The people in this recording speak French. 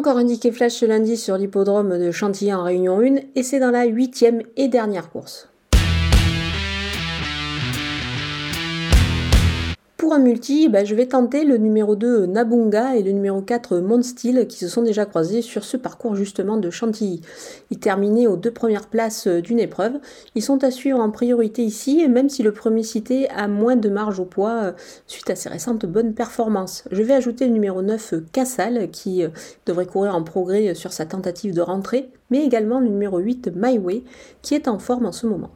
Encore indiqué flash ce lundi sur l'hippodrome de Chantilly en Réunion 1 et c'est dans la huitième et dernière course. Pour un multi, bah, je vais tenter le numéro 2 Nabunga et le numéro 4 Monstil qui se sont déjà croisés sur ce parcours justement de Chantilly. Ils terminaient aux deux premières places euh, d'une épreuve. Ils sont à suivre en priorité ici, même si le premier cité a moins de marge au poids euh, suite à ses récentes bonnes performances. Je vais ajouter le numéro 9 Cassal qui euh, devrait courir en progrès sur sa tentative de rentrée, mais également le numéro 8 My Way qui est en forme en ce moment.